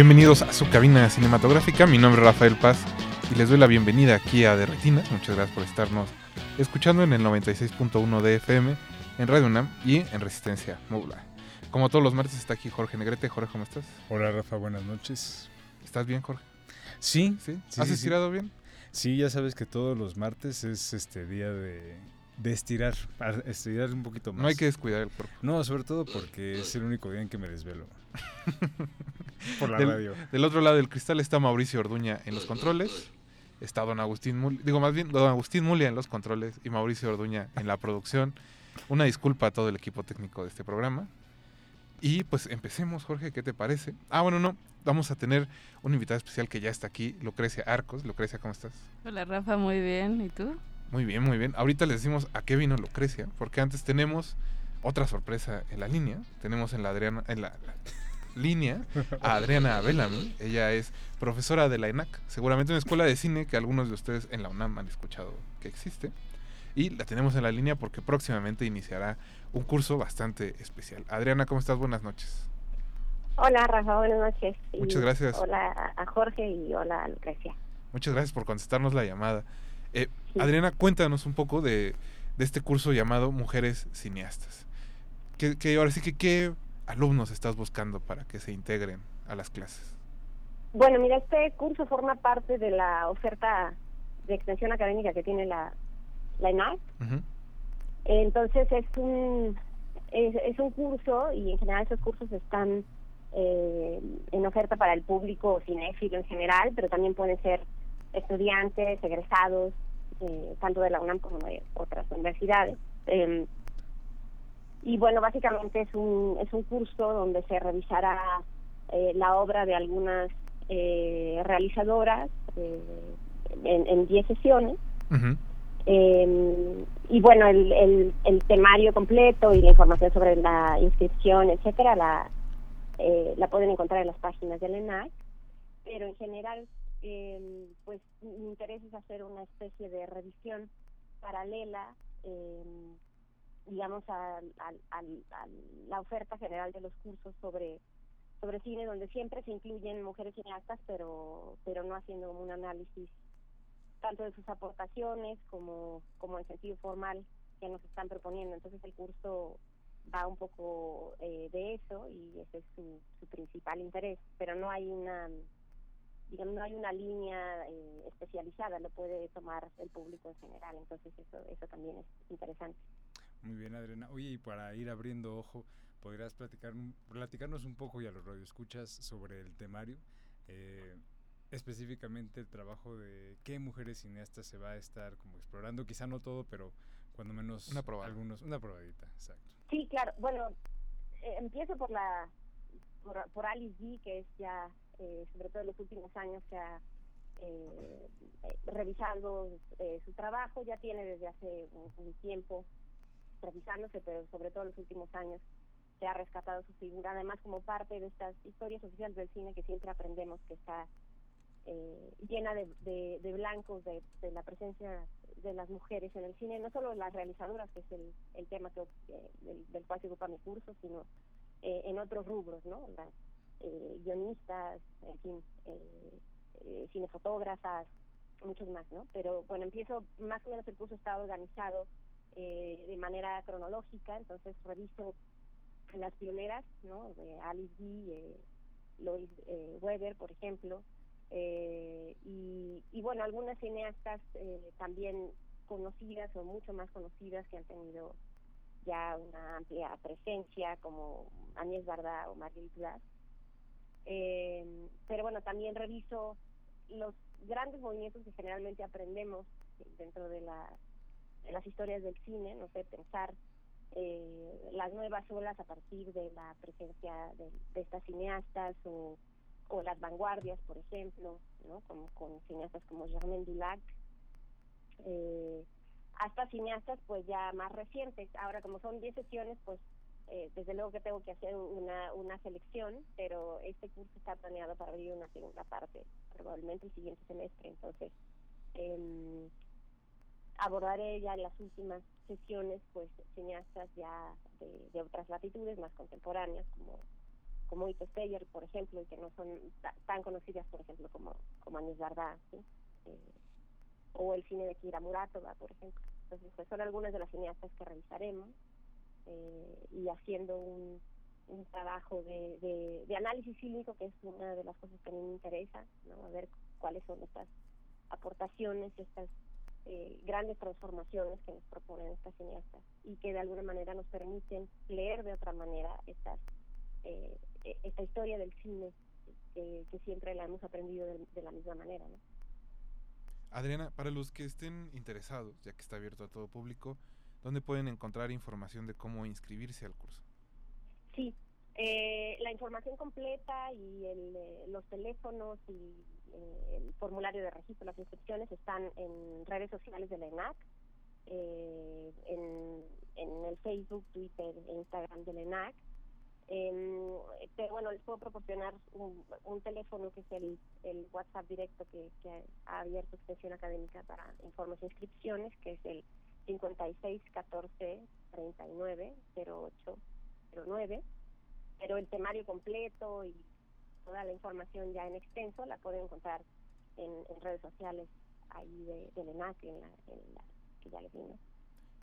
Bienvenidos a su cabina cinematográfica. Mi nombre es Rafael Paz y les doy la bienvenida aquí a De Retinas. Muchas gracias por estarnos escuchando en el 96.1 de FM, en Radio UNAM y en Resistencia Modulada. Como todos los martes está aquí Jorge Negrete. Jorge, ¿cómo estás? Hola Rafa, buenas noches. ¿Estás bien, Jorge? Sí, ¿Sí? Sí, ¿Has sí, sí. estirado bien? sí, ya sabes que todos los martes es este día de, de estirar, estirar un poquito más. No hay que descuidar el cuerpo. No, sobre todo porque es el único día en que me desvelo. Por la Del- radio. Del otro lado del cristal está Mauricio Orduña en los controles. Está don Agustín Mulia, digo más bien don Agustín Mulia en los controles y Mauricio Orduña en la producción. Una disculpa a todo el equipo técnico de este programa. Y pues empecemos, Jorge, ¿qué te parece? Ah, bueno, no, vamos a tener un invitado especial que ya está aquí, Lucrecia Arcos. Lucrecia, ¿cómo estás? Hola Rafa, muy bien. ¿Y tú? Muy bien, muy bien. Ahorita les decimos a qué vino Lucrecia, porque antes tenemos otra sorpresa en la línea. Tenemos en la Adriana, en la línea a Adriana Bellamy. Ella es profesora de la ENAC, seguramente una escuela de cine que algunos de ustedes en la UNAM han escuchado que existe. Y la tenemos en la línea porque próximamente iniciará un curso bastante especial. Adriana, ¿cómo estás? Buenas noches. Hola Rafa, buenas noches. Y Muchas gracias. Hola a- Jorge y hola a Lucrecia. Muchas gracias por contestarnos la llamada. Eh, Sí. Adriana, cuéntanos un poco de, de este curso llamado Mujeres Cineastas. ¿Qué, qué- ahora sí que qué alumnos estás buscando para que se integren a las clases? Bueno, mira, este curso forma parte de la oferta de extensión académica que tiene la, la ENAC. Entonces es un es, es un curso y en general esos cursos están eh, en oferta para el público cinéfilo en general, pero también pueden ser estudiantes, egresados, eh, tanto de la UNAM como de otras universidades. Eh, y bueno, básicamente es un, es un curso donde se revisará eh, la obra de algunas eh, realizadoras eh, en en 10 sesiones. Eh, y bueno, el, el, el temario completo y la información sobre la inscripción, etcétera, la, eh, la pueden encontrar en las páginas del ENAC. Pero en general, eh, pues mi interés es hacer una especie de revisión paralela, eh, digamos, a, al- a la oferta general de los cursos sobre sobre cine, donde siempre se incluyen mujeres cineastas, pero pero no haciendo un análisis tanto de sus aportaciones como, como en sentido formal que nos están proponiendo. Entonces el curso va un poco eh, de eso y ese es su, su principal interés, pero no hay una digamos no hay una línea eh, especializada, lo puede tomar el público en general, entonces eso eso también es interesante. Muy bien, Adriana. Oye, y para ir abriendo ojo, ¿podrías platicar, un- platicarnos un poco y a los radioescuchas sobre el temario? Eh, específicamente el trabajo de qué mujeres cineastas se va a estar como explorando, quizá no todo, pero cuando menos Una probada. algunos, una probadita, exacto. Sí, claro. Bueno, eh, empiezo por la por, por Alice G, que es ya, eh, sobre todo en los últimos años, que ha eh, eh, revisado eh, su trabajo. Ya tiene desde hace un, un tiempo revisándose, pero sobre todo en los últimos años se ha rescatado su figura. Además, como parte de estas historias oficiales del cine que siempre aprendemos que está eh, llena de, de, blancos de, de la presencia de las mujeres en el cine, no solo las realizadoras, que es el, el tema que, eh, del, del cual se ocupa mi curso, sino eh, en otros rubros, ¿no? Las eh, guionistas, en fin, eh, cinefotógrafas, muchos más, ¿no? Pero bueno, empiezo, más o menos el curso está organizado eh, de manera cronológica, entonces reviso las pioneras, ¿no? De Alice G, eh, Lois eh, Weber, por ejemplo, eh, y, y bueno, algunas cineastas eh, también conocidas o mucho más conocidas que han tenido ya una amplia presencia, como Agnès Varda o Marguerite Duras. Eh, pero bueno, también reviso los grandes movimientos que generalmente aprendemos dentro de, la, de las historias del cine, no sé, pensar eh, las nuevas olas a partir de la presencia de, de estas cineastas o, o las vanguardias, por ejemplo, ¿no? Como, con cineastas como Germaine Dulac, eh, hasta cineastas pues ya más recientes. Ahora, como son 10 sesiones, pues eh, desde luego que tengo que hacer una, una selección, pero este curso está planeado para abrir una segunda parte, probablemente el siguiente semestre. Entonces, eh, abordaré ya en las últimas sesiones pues cineastas ya de, otras latitudes más contemporáneas como como Ito Steyer, por ejemplo, y que no son ta- tan conocidas, por ejemplo, como, como ¿sí? Eh, o el cine de Kira Muratova, por ejemplo. Entonces, pues son algunas de las cineastas que revisaremos eh, y haciendo un, un trabajo de, de, análisis fílmico, que es una de las cosas que a mí me interesa, ¿no? A ver cuáles son estas aportaciones, estas eh, grandes transformaciones que nos proponen estas cineastas y que de alguna manera nos permiten leer de otra manera estas eh, e- esta historia del cine que, que siempre la hemos aprendido de, de la misma manera. ¿no? Adriana, para los que estén interesados, ya que está abierto a todo público, ¿dónde pueden encontrar información de cómo inscribirse al curso? Sí, eh, la información completa y el, eh, los teléfonos y eh, el formulario de registro, las inscripciones están en redes sociales de la ENAC, eh, en, en el Facebook, Twitter e Instagram de la ENAC. Em, pero bueno, les puedo proporcionar un, teléfono que es el, el WhatsApp directo que, que ha abierto Extensión Académica para informes e inscripciones, que es el 56 14 39 08 09 pero el temario completo y toda la información ya en extenso la pueden encontrar en, en redes sociales ahí de, del ENAC, en la, en la que ya les di, ¿no?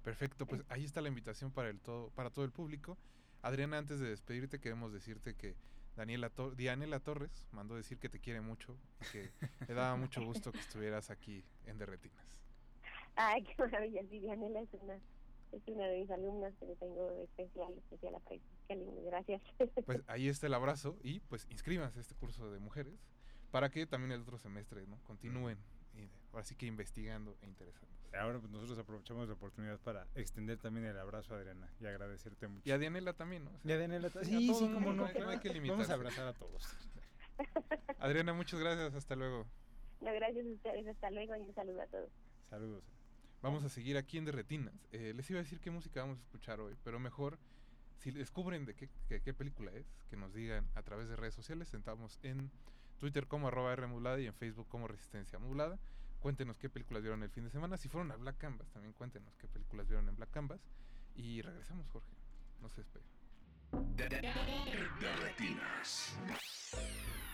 Perfecto, pues ahí está la invitación para el todo, para todo el público. Adriana, antes de despedirte, queremos decirte que Daniela Tor- Dianela Torres mandó decir que te quiere mucho y que le daba mucho gusto que estuvieras aquí en Derretinas. Ay, qué maravilla, sí, Dianela es una, es una de mis alumnas que le tengo especial, especial aprecio. Qué lindo, gracias. Pues ahí está el abrazo y pues inscríbanse a este curso de mujeres para que también el otro semestre ¿no? continúen y ahora sí que investigando e interesándose. Ahora pues nosotros aprovechamos la oportunidad para extender también el abrazo a Adriana y agradecerte mucho. Y a Dianela también, ¿no? O sea, Y a Daniela ta- a Sí, sí, mundo, no. no hay- no hay que Vamos limitarse. a abrazar a todos. Adriana, muchas gracias, hasta luego. no, gracias a ustedes, hasta luego y un saludo a todos. Saludos. Vamos a seguir aquí en Derretinas. Eh, les iba a decir qué música vamos a escuchar hoy, pero mejor, si descubren de qué, qué- película es, que nos digan a través de redes sociales. Estamos en Twitter como arroba R modulada y en Facebook como Resistencia Modulada. Cuéntenos qué películas vieron el fin de semana. Si fueron a Black Canvas, también cuéntenos qué películas vieron en Black Canvas. Y regresamos, Jorge. No se despeguen. Derretinas. Ya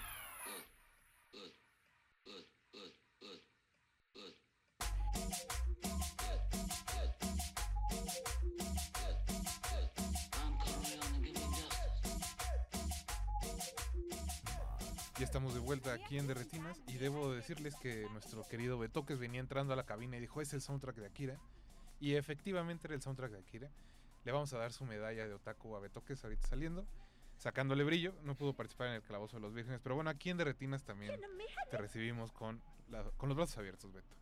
estamos de vuelta aquí en Derretinas y debo decirles que nuestro querido Betoques venía entrando a la cabina y dijo, es el soundtrack de Akira. Y efectivamente era el soundtrack de Akira. Le vamos a dar su medalla de otaku a Betoques ahorita saliendo, sacándole brillo. No pudo participar en el Calabozo de los Vírgenes, pero bueno, aquí en Derretinas también te recibimos con, la- con los brazos abiertos, Beto.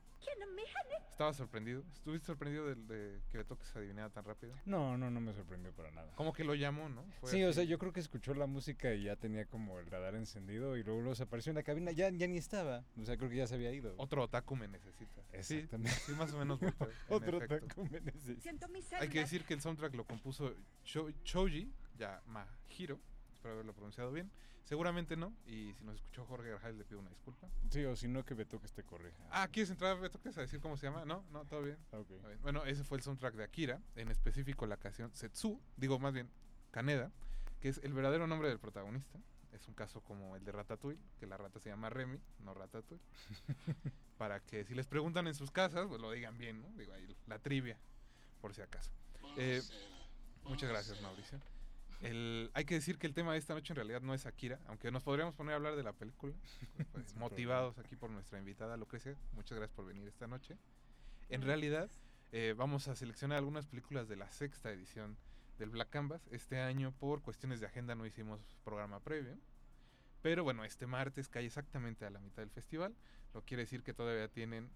¿Estabas sorprendido? ¿Estuviste sorprendido de, de que Betoques adivinara tan rápido? No, no, no me sorprendió para nada. Como que lo llamó, ¿no? Fue Sí, o sea, yo creo que escuchó la música y ya tenía como el radar encendido y luego, luego se apareció en la cabina, ya, ya ni estaba, o sea, creo que ya se había ido. Otro otaku me necesita. Sí, Exactamente. sí, más o menos. Otro efecto. taco me necesita. Siento mis Hay que decir que el soundtrack lo compuso Sho- Shoji Yamahiro. Espero haberlo pronunciado bien. Seguramente no. Y si nos escuchó Jorge Garjales, le pido una disculpa. Sí, o si no, que Beto que te corrija. Ah, ¿quieres entrar, Beto, que a decir cómo se llama? No, no, todo bien. ok. Está bien. Bueno, ese fue el soundtrack de Akira. En específico la canción Setsu. Digo, más bien, Kaneda. Que es el verdadero nombre del protagonista. Es un caso como el de Ratatouille. Que la rata se llama Remy, no Ratatouille. Para que si les preguntan en sus casas, pues lo digan bien, ¿no? Digo, ahí la trivia, por si acaso. Eh, Muchas gracias, Mauricio. El, hay que decir que el tema de esta noche en realidad no es Akira, aunque nos podríamos poner a hablar de la película, pues, motivados aquí por nuestra invitada Lucrecia. Muchas gracias por venir esta noche. En realidad, eh, vamos a seleccionar algunas películas de la sexta edición del Black Canvas. Este año, por cuestiones de agenda, no hicimos programa previo. Pero bueno, este martes cae exactamente a la mitad del festival. Lo quiere decir que todavía tienen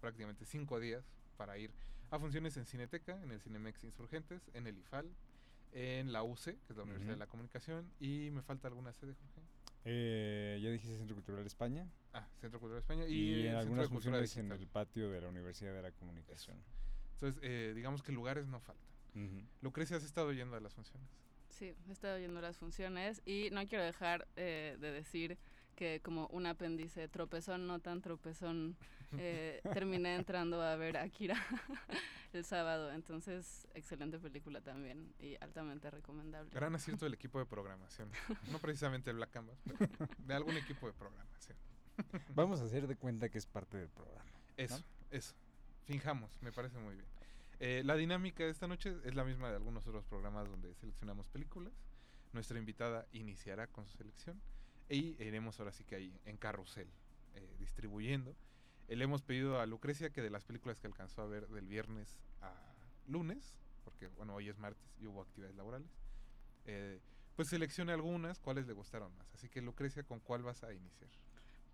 prácticamente cinco días para ir a a funciones en Cineteca, en el Cinemex Insurgentes, en el IFAL, en la UC, que es la Universidad de la Comunicación, y me falta alguna sede, Jorge. Eh, ya dijiste Centro Cultural España. Ah, Centro Cultural de España y, Y, en algunas funciones en el patio de la Universidad de la Comunicación. Entonces, eh, digamos que lugares no faltan. Ujú. Lucrecia, has estado yendo a las funciones. Sí, he estado viendo las funciones y no quiero dejar eh, de decir que como un apéndice tropezón, no tan tropezón, eh, terminé entrando a ver Akira el sábado. Entonces, excelente película también y altamente recomendable. Gran acierto del equipo de programación. No precisamente el Black Canvas, pero de algún equipo de programación. Vamos a hacer de cuenta que es parte del programa. Eso, eso. Finjamos, me parece muy bien. Eh, la dinámica de esta noche es la misma de algunos otros programas donde seleccionamos películas. Nuestra invitada iniciará con su selección y iremos ahora sí que ahí en carrusel eh, distribuyendo. Eh, le hemos pedido a Lucrecia que de las películas que alcanzó a ver del viernes a lunes, porque bueno, hoy es martes y hubo actividades laborales, eh, pues seleccione algunas, cuáles le gustaron más. Así que Lucrecia, ¿con cuál vas a iniciar?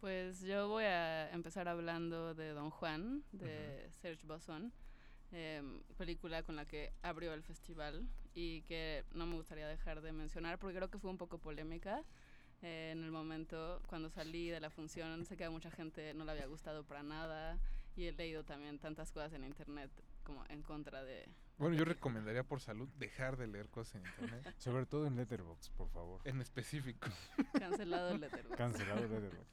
Pues yo voy a empezar hablando de Don Juan, de Serge Bosson, em, película con la que abrió el festival y que no me gustaría dejar de mencionar porque creo que fue un poco polémica. Eh, en el momento cuando salí de la función, sé que a mucha gente no le había gustado para nada y he leído también tantas cosas en internet como en contra de... Bueno, yo recomendaría por salud dejar de leer cosas en internet. Sobre todo en Letterboxd, por favor. en específico. Cancelado el Letterboxd. Cancelado Letterboxd.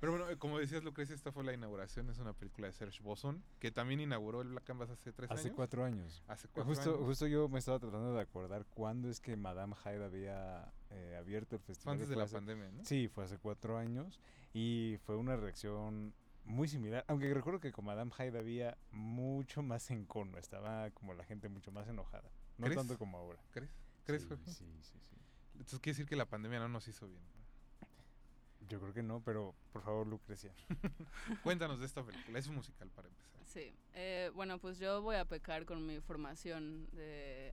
Pero bueno, eh, como decías, Lucrecia, esta fue la inauguración. Es una película de Serge Bosson, que también inauguró el Black Canvas hace tres Hace años. cuatro años. Hace cuatro Justo, años. justo yo me estaba tratando de acordar cuándo es que Madame Hyde había eh, abierto el Fue festival. antes de la hace- pandemia, ¿no? Sí, fue hace cuatro años y fue una reacción muy similar. Aunque recuerdo que con Madame Hyde había mucho más encono, estaba como la gente mucho más enojada. No ¿Crees? tanto como ahora. ¿Crees? ¿Crees, sí, Jorge? sí, sí, sí. Entonces quiere decir que la pandemia no nos hizo bien. Yo creo que no, pero por favor, Lucrecia. Cuéntanos de esta película. Es un musical para empezar. Sí, eh, bueno, pues yo voy a pecar con mi formación de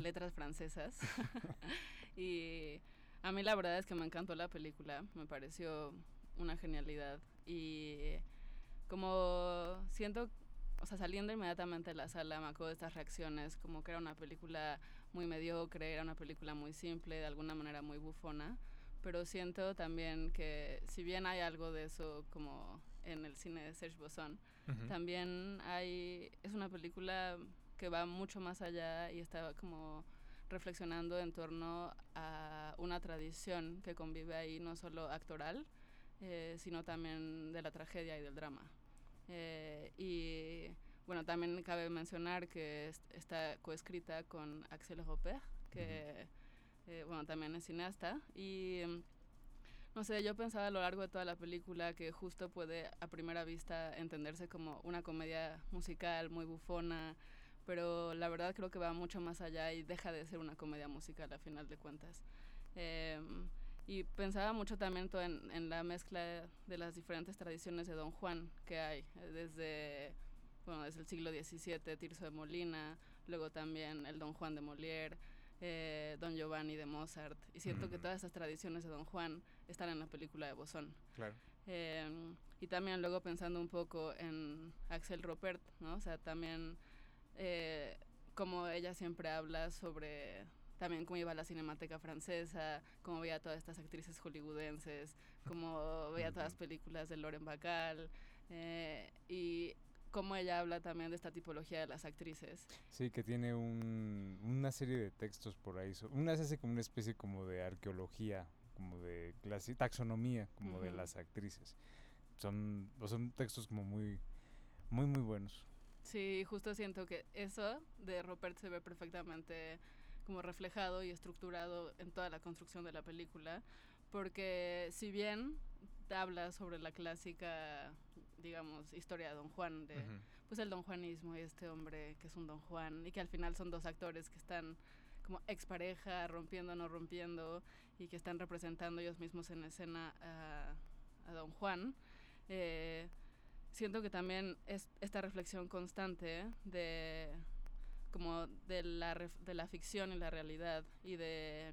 letras francesas. y a mí la verdad es que me encantó la película, me pareció una genialidad. Y como siento, o sea, saliendo inmediatamente de la sala, me acuerdo de estas reacciones, como que era una película muy mediocre, era una película muy simple, de alguna manera muy bufona. Pero siento también que si bien hay algo de eso como en el cine de Serge Bosson, Ujú. también hay es una película que va mucho más allá y está como reflexionando en torno a una tradición que convive ahí no solo actoral eh, sino también de la tragedia y del drama. Eh, y bueno también cabe mencionar que est- está coescrita con Axel Roper que eh, bueno también es cineasta. Y no sé, yo pensaba a lo largo de toda la película que justo puede a primera vista entenderse como una comedia musical muy bufona, pero la verdad creo que va mucho más allá y deja de ser una comedia musical a final de cuentas. Em, y pensaba mucho también todo en, en la mezcla de las diferentes tradiciones de Don Juan que hay, eh, desde, bueno, desde el siglo XVII, Tirso de Molina, luego también el Don Juan de Molière, eh, Don Giovanni de Mozart, y siento que Ujú. todas esas tradiciones de Don Juan están en la película de Bosón. Claro. Eh, y también luego pensando un poco en Axel Ropert, ¿no? O sea, también eh, como ella siempre habla sobre también cómo iba la cinemateca francesa, cómo veía todas estas actrices hollywoodenses, cómo veía todas las películas de Lauren Bacall, eh, y cómo ella habla también de esta tipología de las actrices. Sí, que tiene un, una serie de textos por ahí. Una se hace como una especie como de arqueología, como de clasi- taxonomía, como de Ujú. las actrices. Son, son textos como muy, muy, muy buenos. Sí, justo siento que eso de Rupert se ve perfectamente como reflejado y estructurado en toda la construcción de la película, porque si bien te habla sobre la clásica, digamos, historia de Don Juan, de pues el don juanismo y este hombre que es un don Juan, y que al final son dos actores que están como expareja, rompiendo, no rompiendo, y que están representando ellos mismos en escena a, a don Juan. Eh, siento que también es esta reflexión constante de como de la, de la ficción y la realidad y de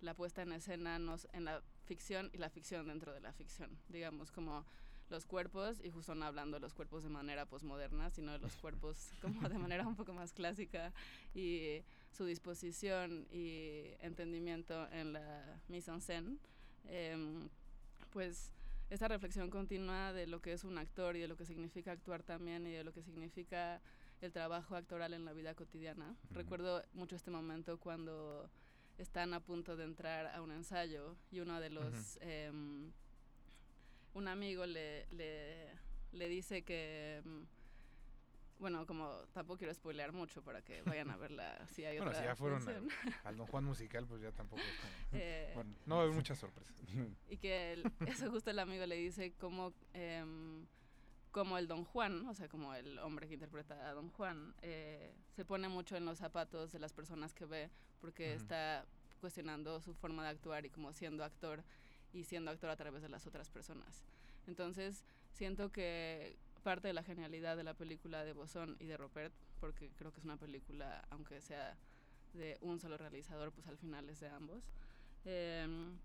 la puesta en escena nos, en la ficción y la ficción dentro de la ficción. Digamos, como los cuerpos, y justo no hablando de los cuerpos de manera posmoderna, sino de los cuerpos como de manera un poco más clásica y su disposición y entendimiento en la mise en scène, em, pues esta reflexión continua de lo que es un actor y de lo que significa actuar también y de lo que significa el trabajo actoral en la vida cotidiana. Recuerdo mucho este momento cuando están a punto de entrar a un ensayo y uno de los... Em, un amigo le, le, le dice que... Bueno, como tampoco quiero spoilear mucho para que vayan a verla si hay bueno, otra si ya fueron función. al, Don Juan musical, pues ya tampoco es como... Eh, Bueno, no va a haber muchas sorpresas. y que el- eso justo el amigo le dice como, em, como el Don Juan, o sea, como el hombre que interpreta a Don Juan, eh, se pone mucho en los zapatos de las personas que ve porque Ujú. está cuestionando su forma de actuar y como siendo actor y siendo actor a través de las otras personas. Entonces, siento que parte de la genialidad de la película de Bosón y de Rupert, porque creo que es una película, aunque sea de un solo realizador, pues al final es de ambos, em,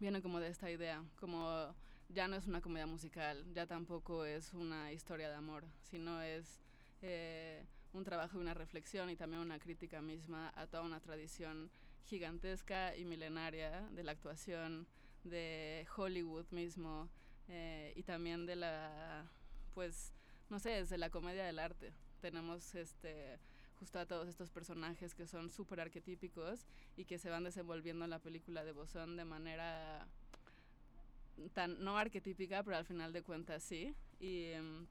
viene como de esta idea, como ya no es una comedia musical, ya tampoco es una historia de amor, sino es eh, un trabajo y una reflexión y también una crítica misma a toda una tradición gigantesca y milenaria de la actuación, de Hollywood mismo eh, y también de la, pues, no sé, es de la comedia del arte. Tenemos este justo a todos estos personajes que son súper arquetípicos y que se van desenvolviendo en la película de Bosón de manera tan no arquetípica, pero al final de cuentas sí. Y, em,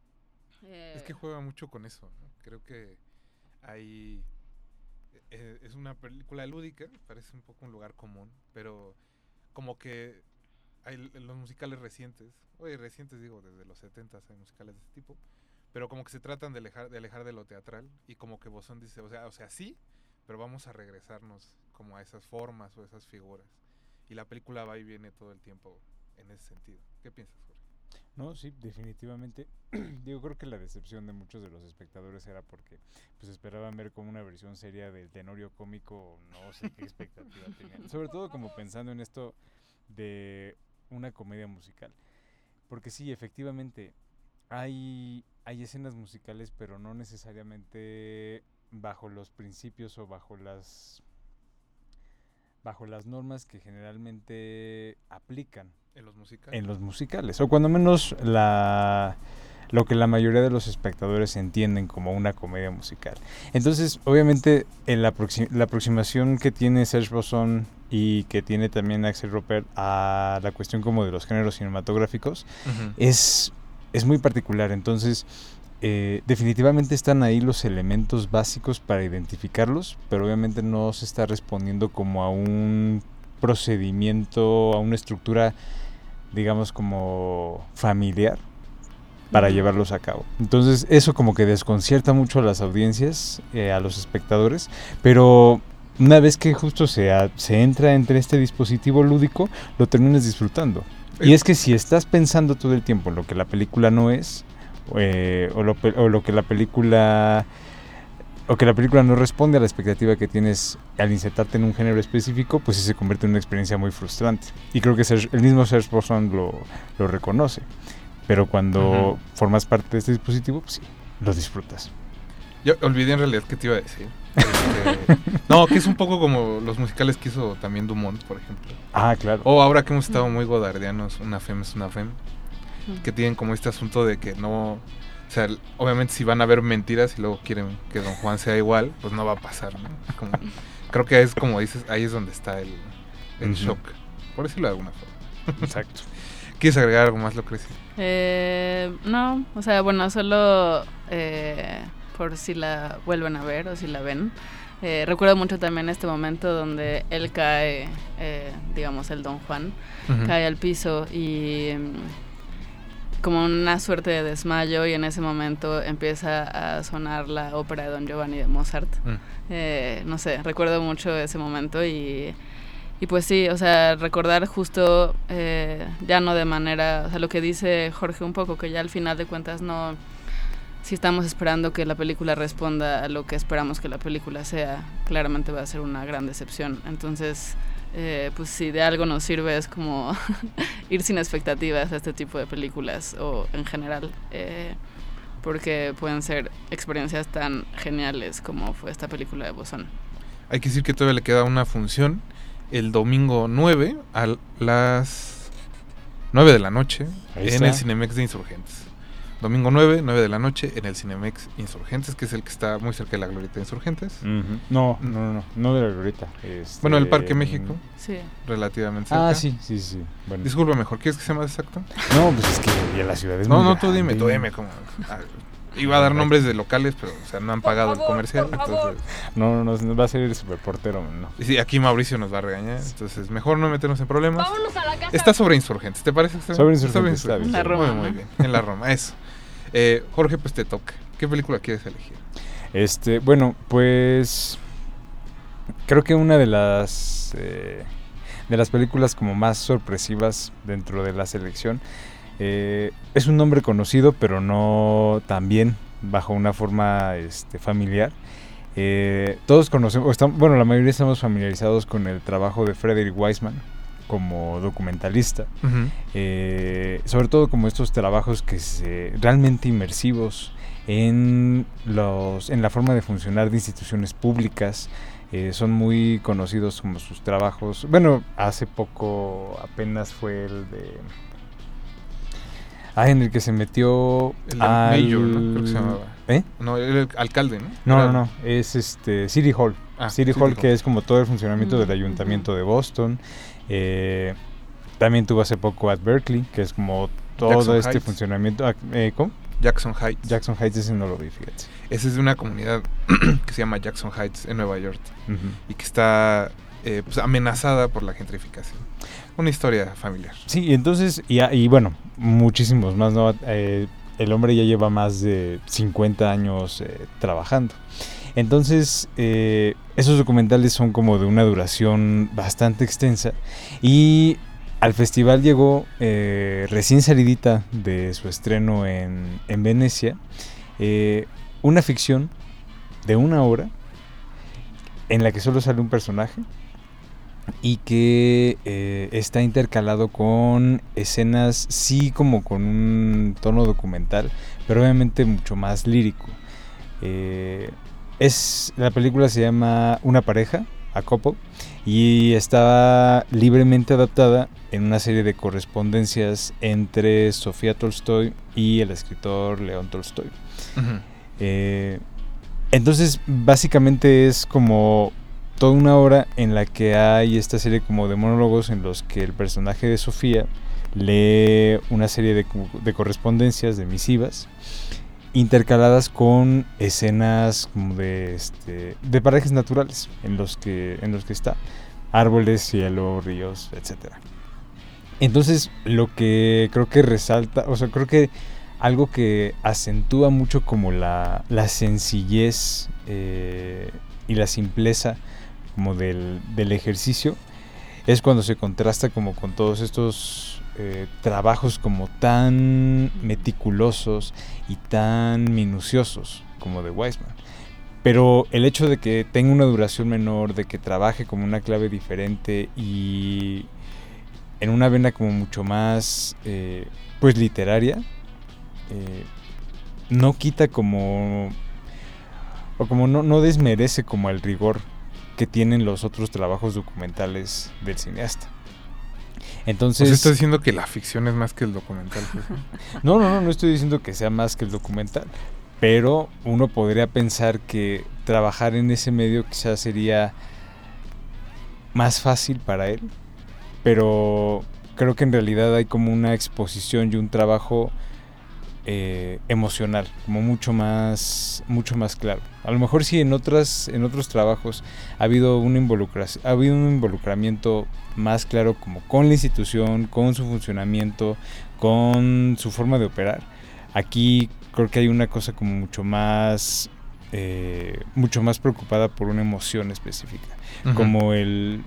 Es eh, que juega mucho con eso. ¿no? Creo que hay. eh, es una película lúdica, parece un poco un lugar común, pero como que hay los musicales recientes, oye, recientes digo, desde los 70 hay musicales de este tipo, pero como que se tratan de alejar, de alejar de lo teatral y como que Bosón dice, o sea, o sea, sí, pero vamos a regresarnos como a esas formas o esas figuras. Y la película va y viene todo el tiempo en ese sentido. ¿Qué piensas, Jorge? No, sí, definitivamente. Digo, creo que la decepción de muchos de los espectadores era porque pues esperaban ver como una versión seria del Tenorio cómico, no sé qué expectativa tenían. Sobre todo como pensando en esto de una comedia musical. Porque sí, efectivamente, hay, hay escenas musicales, pero no necesariamente bajo los principios o bajo las bajo las normas que generalmente aplican En los musicales. en los musicales, o cuando menos la lo que la mayoría de los espectadores entienden como una comedia musical. Entonces, obviamente, en la, la aproximación que tiene Serge Bosson y que tiene también Axel Roper a la cuestión como de los géneros cinematográficos es, es muy particular. Entonces, eh, definitivamente están ahí los elementos básicos para identificarlos, pero obviamente no se está respondiendo como a un procedimiento, a una estructura, digamos, como familiar para llevarlos a cabo. Entonces, eso como que desconcierta mucho a las audiencias, eh, a los espectadores, pero una vez que justo se, a- se entra entre este dispositivo lúdico, lo terminas disfrutando. Y Eh, es que si estás pensando todo el tiempo en lo que la película no es, eh, o, lo, pe- o lo que la película o que la película no responde a la expectativa que tienes al insertarte en un género específico, pues sí se convierte en una experiencia muy frustrante. Y creo que Serge- el mismo Serge Bosson lo, lo reconoce. Pero cuando Ujú. formas parte de este dispositivo, pues sí, lo disfrutas. Yo olvidé en realidad qué te iba a decir. Este, no, que es un poco como los musicales que hizo también Dumont, por ejemplo. Ah, claro. O ahora que hemos estado muy godardianos, una fem es una fem, que tienen como este asunto de que no... O sea, obviamente si van a ver mentiras y luego quieren que Don Juan sea igual, pues no va a pasar, ¿no? Como- creo que es como dices, ahí es donde está el, shock. Por decirlo de alguna forma. Exacto. ¿Quieres agregar algo más, Lucrecia? Eh, no, o sea, bueno, solo eh, por si la vuelven a ver o si la ven. Eh, recuerdo mucho también este momento donde él cae, eh, digamos, el Don Juan, cae al piso y como una suerte de desmayo y en ese momento empieza a sonar la ópera de Don Giovanni de Mozart. Mm. Eh, no sé, recuerdo mucho ese momento y, y pues sí, o sea, recordar justo eh, ya no de manera, o sea, lo que dice Jorge un poco, que ya al final de cuentas no, si estamos esperando que la película responda a lo que esperamos que la película sea, claramente va a ser una gran decepción. Entonces, eh, pues si de algo nos sirve es como ir sin expectativas a este tipo de películas o en general, eh, porque pueden ser experiencias tan geniales como fue esta película de Bozón. Hay que decir que todavía le queda una función el domingo 9 a las 9 de la noche Ahí en está. el Cinemex de Insurgentes. Domingo 9, 9 de la noche en el Cinemex Insurgentes, que es el que está muy cerca de la Glorieta Insurgentes. Ujú. No, no, no, no, no de la glorieta. Bueno, el este, Parque México, Sí. relativamente cerca. Ah, sí, sí, sí. Bueno. Disculpa, mejor, ¿quieres que sea más exacto? No, pues es que ya la ciudad es No, muy no, tú dime, tú dime. Como, ah, iba a dar nombres de locales, pero o sea, no han pagado el comercial. Entonces, No, no, no, va a ser el superportero, no. y sí, aquí Mauricio nos va a regañar. Entonces, mejor no meternos en problemas. Vámonos a la casa. Está sobre Insurgentes, ¿te parece? Está Sobre bien? Insurgentes, está bien. En la Roma, muy bien, en la Roma, eso. Eh, Jorge, pues te toca. ¿Qué película quieres elegir? Este, bueno, pues creo que una de las eh, de las películas como más sorpresivas dentro de la selección eh, es un nombre conocido, pero no tan bien bajo una forma este, familiar. Todos conocemos, bueno, la mayoría estamos familiarizados con el trabajo de Frederick Wiseman como documentalista. Eh, sobre todo como estos trabajos que se realmente inmersivos en los en la forma de funcionar de instituciones públicas eh, son muy conocidos como sus trabajos bueno hace poco apenas fue el de ah en el que se metió El al Mayor, ¿no? Creo que se llamaba. ¿Eh? No, el alcalde, ¿no? no no no es este City Hall Ah, City City Hall Hall. que es como todo el funcionamiento Mm, del ujú. ayuntamiento de Boston eh, también tuvo hace poco at Berkeley que es como todo Jackson este Heights. funcionamiento ah, eh, ¿cómo? Jackson Heights. Jackson Heights ese no lo vi fíjate Esa es de una comunidad que se llama Jackson Heights en Nueva York y que está eh, pues, amenazada por la gentrificación. Una historia familiar. Sí, y entonces, y, a- y bueno, muchísimos más, ¿no? Eh, el hombre ya lleva más de 50 años eh, trabajando. Entonces, eh, esos documentales son como de una duración bastante extensa. Y al festival llegó eh, recién salidita de su estreno en, en Venecia, eh, una ficción de una hora en la que solo sale un personaje y que está intercalado con escenas, sí como con un tono documental, pero obviamente mucho más lírico. Eh, es, la película se llama Una pareja, a couple, y está libremente adaptada en una serie de correspondencias entre Sofía Tolstoy y el escritor León Tolstoy. Eh, entonces, básicamente es como toda una hora en la que hay esta serie como de monólogos en los que el personaje de Sofía lee una serie de correspondencias, de misivas, intercaladas con escenas como de, este, de parajes naturales en los que, en los que está. Árboles, cielo, ríos, etcétera. Entonces, lo que creo que resalta, o sea, creo que algo que acentúa mucho como la, la sencillez eh, y la simpleza como del, del ejercicio es cuando se contrasta como con todos estos eh, trabajos como tan meticulosos y tan minuciosos como de Weisman. Pero el hecho de que tenga una duración menor, de que trabaje como una clave diferente y en una vena como mucho más eh, pues literaria, eh, no quita como o como no, no desmerece como el rigor que tienen los otros trabajos documentales del cineasta. Entonces, sea, estás diciendo que la ficción es más que el documental. pues, ¿no? no, no, no, no estoy diciendo que sea más que el documental, pero uno podría pensar que trabajar en ese medio quizás sería más fácil para él, pero creo que en realidad hay como una exposición y un trabajo eh, emocional, como mucho más, mucho más claro. A lo mejor sí en otras, en otros trabajos ha habido involucración, ha habido un involucramiento más claro como con la institución, con su funcionamiento, con su forma de operar. Aquí creo que hay una cosa como mucho más, eh, mucho más preocupada por una emoción específica como el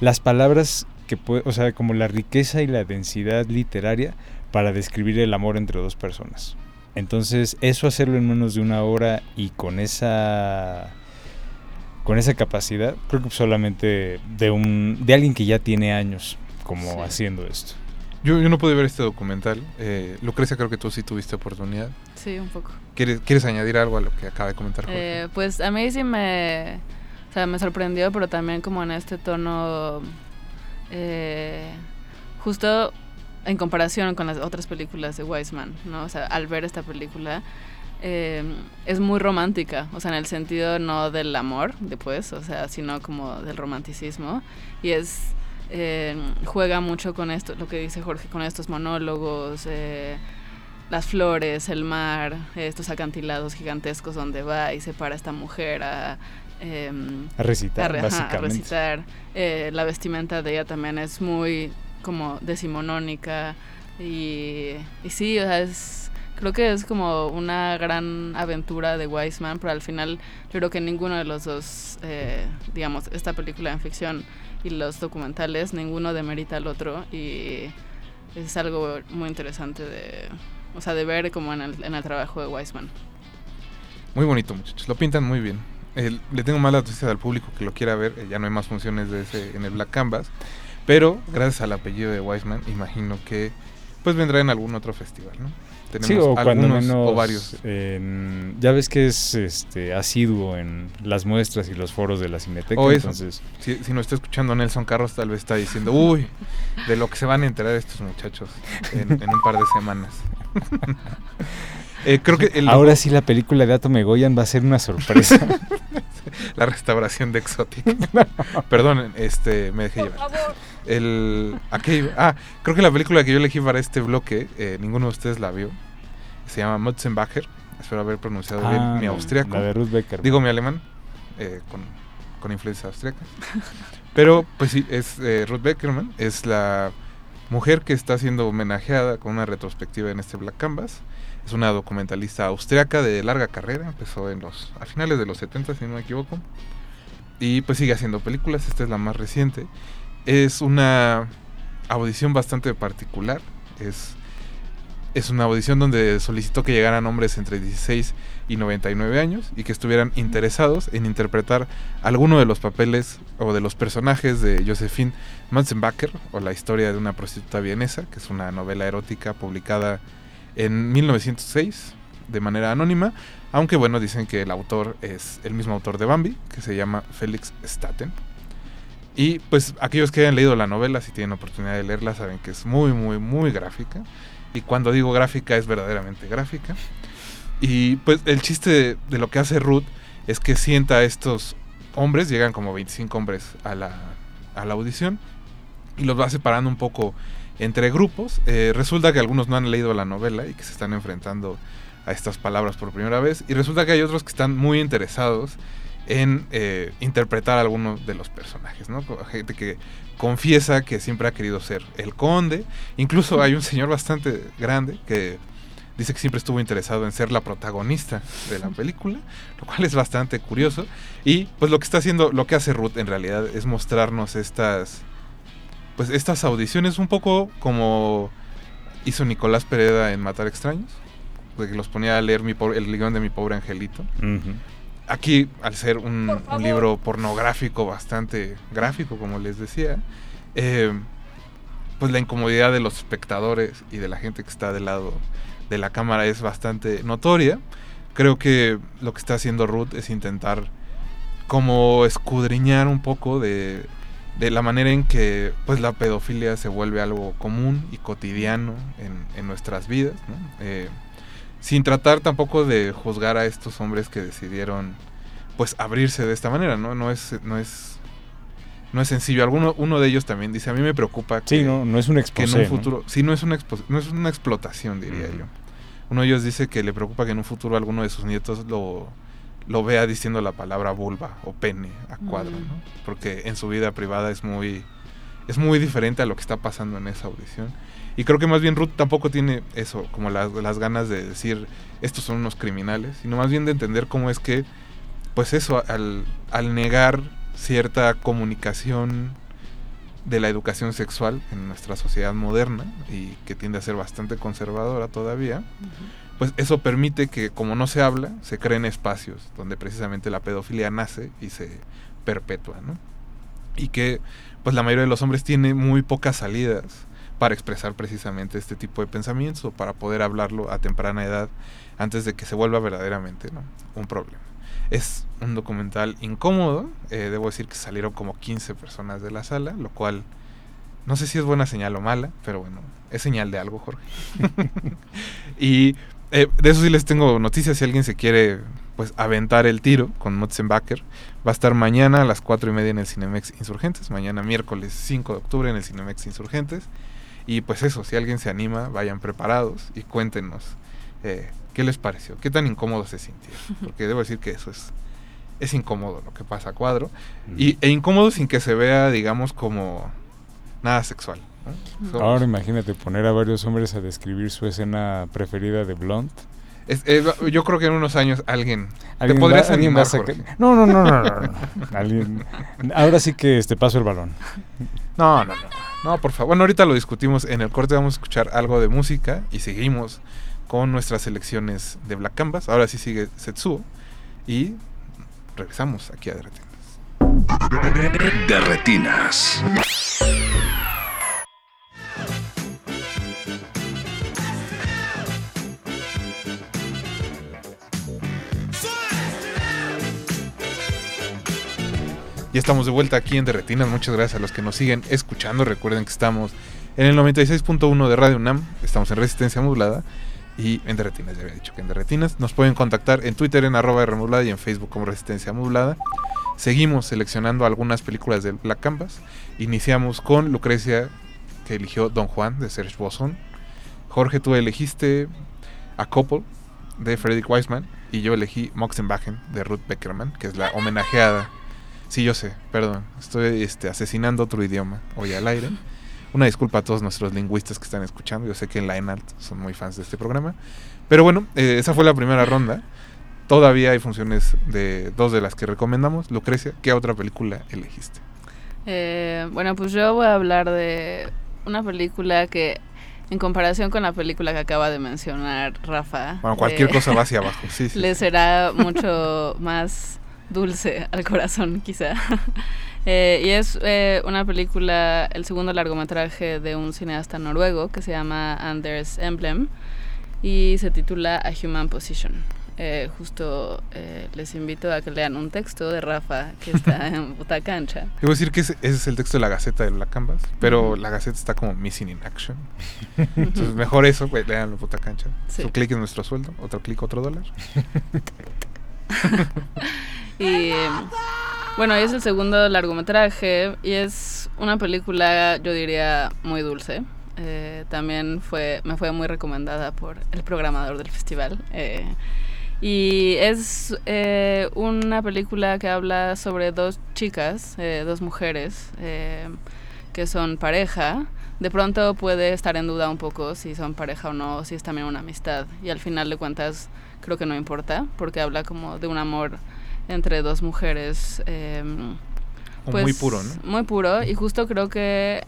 las palabras que puede, o sea, como la riqueza y la densidad literaria para describir el amor entre dos personas. Entonces, eso hacerlo en menos de una hora y con esa con esa capacidad, creo que solamente de un de alguien que ya tiene años como Sí. haciendo esto. Yo, yo no pude ver este documental. Eh, Lucrecia, creo que tú sí tuviste oportunidad. Sí, un poco. ¿Quieres, ¿Quieres añadir algo a lo que acaba de comentar Jorge? Eh, pues a mí sí me, o sea, me sorprendió, pero también como en este tono, eh, justo en comparación con las otras películas de Wiseman, ¿no? O sea, al ver esta película, eh, es muy romántica, o sea, en el sentido no del amor, después, o sea, sino como del romanticismo. Y es, eh, juega mucho con esto, lo que dice Jorge, con estos monólogos, eh, las flores, el mar, estos acantilados gigantescos donde va y se para esta mujer a, em, A recitar, a ajá, a básicamente. recitar. Eh, la vestimenta de ella también es muy como decimonónica y, y sí, o sea, es, creo que es como una gran aventura de Wiseman, pero al final yo creo que ninguno de los dos, eh, digamos, esta película en ficción y los documentales, ninguno demerita al otro y es algo muy interesante de, o sea, de ver como en el, en el trabajo de Wiseman. Muy bonito, muchachos. Lo pintan muy bien. Le tengo mala noticia al público que lo quiera ver. eh, ya no hay más funciones de ese en el Black Canvas. Pero gracias al apellido de Wiseman, imagino que pues vendrá en algún otro festival, ¿no? Tenemos Sí, o algunos menos o varios. ya ves que es este asiduo en las muestras y los foros de la Cineteca, O entonces Si, si nos está escuchando Nelson Carlos, tal vez está diciendo, uy, de lo que se van a enterar estos muchachos en, en un par de semanas. Eh, creo que el, ahora sí la película de Atom Egoyan va a ser una sorpresa. la restauración de Exotic. Perdón, este, me dejé llevar. El. Ah, creo que la película que yo elegí para este bloque, eh, ninguno de ustedes la vio. Se llama Mutzenbacher. Espero haber pronunciado Ah, bien mi austriaco. La de Ruth Becker. Digo mi alemán, eh, con, con influencias austriacas. Pero, pues sí, es eh, Ruth Beckerman, es la mujer que está siendo homenajeada con una retrospectiva en este Black Canvas. Es una documentalista austriaca de larga carrera, empezó en los, a finales de los 70, si no me equivoco. Y pues sigue haciendo películas, esta es la más reciente. Es una audición bastante particular, es, es una audición donde solicitó que llegaran hombres entre 16 y 99 años y que estuvieran interesados en interpretar alguno de los papeles o de los personajes de Josephine Matzenbacher o la historia de una prostituta vienesa, que es una novela erótica publicada en 1906 de manera anónima, aunque bueno, dicen que el autor es el mismo autor de Bambi, que se llama Felix Staten. Y pues aquellos que hayan leído la novela, si tienen oportunidad de leerla, saben que es muy, muy, muy gráfica. Y cuando digo gráfica es verdaderamente gráfica. Y pues el chiste de, de lo que hace Ruth es que sienta a estos hombres, llegan como 25 hombres a la, a la audición, y los va separando un poco entre grupos. Eh, resulta que algunos no han leído la novela y que se están enfrentando a estas palabras por primera vez. Y resulta que hay otros que están muy interesados en eh, interpretar a algunos de los personajes, ¿no? Gente que confiesa que siempre ha querido ser el conde. Incluso hay un señor bastante grande que dice que siempre estuvo interesado en ser la protagonista de la película, lo cual es bastante curioso. Y pues lo que está haciendo, lo que hace Ruth en realidad es mostrarnos estas, pues estas audiciones un poco como hizo Nicolás Pereda en Matar Extraños, de que los ponía a leer mi pobre- el guion de mi pobre angelito. Aquí, al ser un, un libro pornográfico bastante gráfico, como les decía, eh, pues la incomodidad de los espectadores y de la gente que está del lado de la cámara es bastante notoria. Creo que lo que está haciendo Ruth es intentar como escudriñar un poco de, de la manera en que pues la pedofilia se vuelve algo común y cotidiano en, en nuestras vidas, ¿no? Eh, sin tratar tampoco de juzgar a estos hombres que decidieron pues abrirse de esta manera, ¿no? No es, no es, no es sencillo. Alguno, uno de ellos también dice, a mí me preocupa Sí, que, no, no es un que en un ¿no? futuro, sí, no es una no es una explotación, diría yo. Uno de ellos dice que le preocupa que en un futuro alguno de sus nietos lo, lo vea diciendo la palabra vulva o pene a cuadro, Mm. ¿no? Porque en su vida privada es muy, es muy diferente a lo que está pasando en esa audición. Y creo que más bien Ruth tampoco tiene eso, como las, las ganas de decir estos son unos criminales, sino más bien de entender cómo es que, pues eso, al, al negar cierta comunicación de la educación sexual en nuestra sociedad moderna y que tiende a ser bastante conservadora todavía, pues eso permite que como no se habla, se creen espacios donde precisamente la pedofilia nace y se perpetúa, ¿no? Y que pues la mayoría de los hombres tiene muy pocas salidas para expresar precisamente este tipo de pensamientos o para poder hablarlo a temprana edad antes de que se vuelva verdaderamente ¿no? un problema. Es un documental incómodo, eh, debo decir que salieron como 15 personas de la sala, lo cual no sé si es buena señal o mala, pero bueno, es señal de algo, Jorge. y eh, de eso sí les tengo noticias si alguien se quiere pues aventar el tiro con Motzenbacher. Va a estar mañana a las 4 y media en el Cinemex Insurgentes, mañana miércoles 5 de octubre en el Cinemex Insurgentes. Y pues eso, si alguien se anima, vayan preparados y cuéntenos eh, qué les pareció, qué tan incómodo se sintieron. Porque debo decir que eso es, es incómodo lo que pasa a cuadro. Y, e incómodo sin que se vea, digamos, como nada sexual. ¿No? Ahora imagínate poner a varios hombres a describir su escena preferida de Blunt. Es- eh, yo creo que en unos años alguien, te Alguien podrías va- alguien va animar. a sacar- Jorge. No, no, no, no, no, no. Alguien- Ahora sí que este paso el balón. No, no, no. No, por favor. Bueno, ahorita lo discutimos. En el corte vamos a escuchar algo de música y seguimos con nuestras selecciones de Black Canvas. Ahora sí sigue Setsuo y regresamos aquí a Derretinas. De retinas. Ya estamos de vuelta aquí en Derretinas. Muchas gracias a los que nos siguen escuchando. Recuerden que estamos en el 96.1 de Radio UNAM. Estamos en Resistencia Modulada. Y en Derretinas, ya había dicho que en Derretinas. Nos pueden contactar en Twitter en arroba Rmodulada y en Facebook como Resistencia Modulada. Seguimos seleccionando algunas películas de Black Canvas. Iniciamos con Lucrecia, que eligió Don Juan de Serge Bosson. Jorge, tú elegiste A Couple de Frederick Wiseman. Y yo elegí Moxenbachen de Ruth Beckerman, que es la homenajeada. Sí, yo sé, perdón. Estoy este, asesinando otro idioma hoy al aire. Una disculpa a todos nuestros lingüistas que están escuchando. Yo sé que en la ENALT son muy fans de este programa. Pero bueno, eh, esa fue la primera ronda. Todavía hay funciones de dos de las que recomendamos. Lucrecia, ¿qué otra película elegiste? Eh, bueno, pues yo voy a hablar de una película que, en comparación con la película que acaba de mencionar Rafa, Bueno, cualquier eh, cosa va hacia abajo. Sí, sí. le será mucho más dulce al corazón, quizá. Eh, y es eh, una película, el segundo largometraje de un cineasta noruego que se llama Anders Emblem y se titula A Human Position. Eh, justo eh, les invito a que lean un texto de Rafa que está en Butacancha. Debo decir que ese, ese es el texto de la Gaceta de Black Canvas, pero Ujú. la Gaceta está como missing in action. Entonces, mejor eso, pues leanlo puta cancha. Sí. Su clic es nuestro sueldo, otro clic, otro dólar. Y bueno, es el segundo largometraje y es una película, yo diría, muy dulce. Eh, también fue, me fue muy recomendada por el programador del festival. eh, y es eh, una película que habla sobre dos chicas, eh, dos mujeres, que son pareja. De pronto puede estar en duda un poco si son pareja o no, si es también una amistad. Y al final de cuentas creo que no importa, porque habla como de un amor entre dos mujeres. eh, pues, muy puro, ¿no? Muy puro, y justo creo que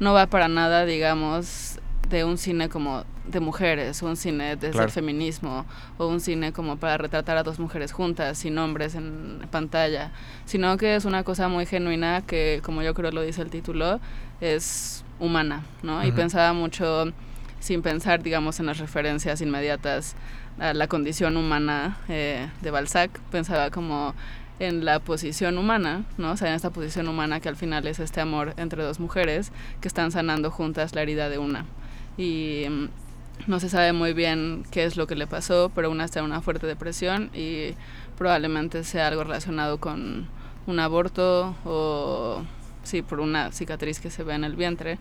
no va para nada, digamos, de un cine como de mujeres, un cine desde Claro. el feminismo, o un cine como para retratar a dos mujeres juntas, sin hombres en pantalla, sino que es una cosa muy genuina que, como yo creo lo dice el título, es humana, ¿no? Y pensaba mucho, sin pensar, digamos, en las referencias inmediatas a la condición humana eh, de Balzac, pensaba como en la posición humana, ¿no? O sea, en esta posición humana que al final es este amor entre dos mujeres que están sanando juntas la herida de una. Y mm, no se sabe muy bien qué es lo que le pasó, pero una está en una fuerte depresión y probablemente sea algo relacionado con un aborto o sí, por una cicatriz que se ve en el vientre.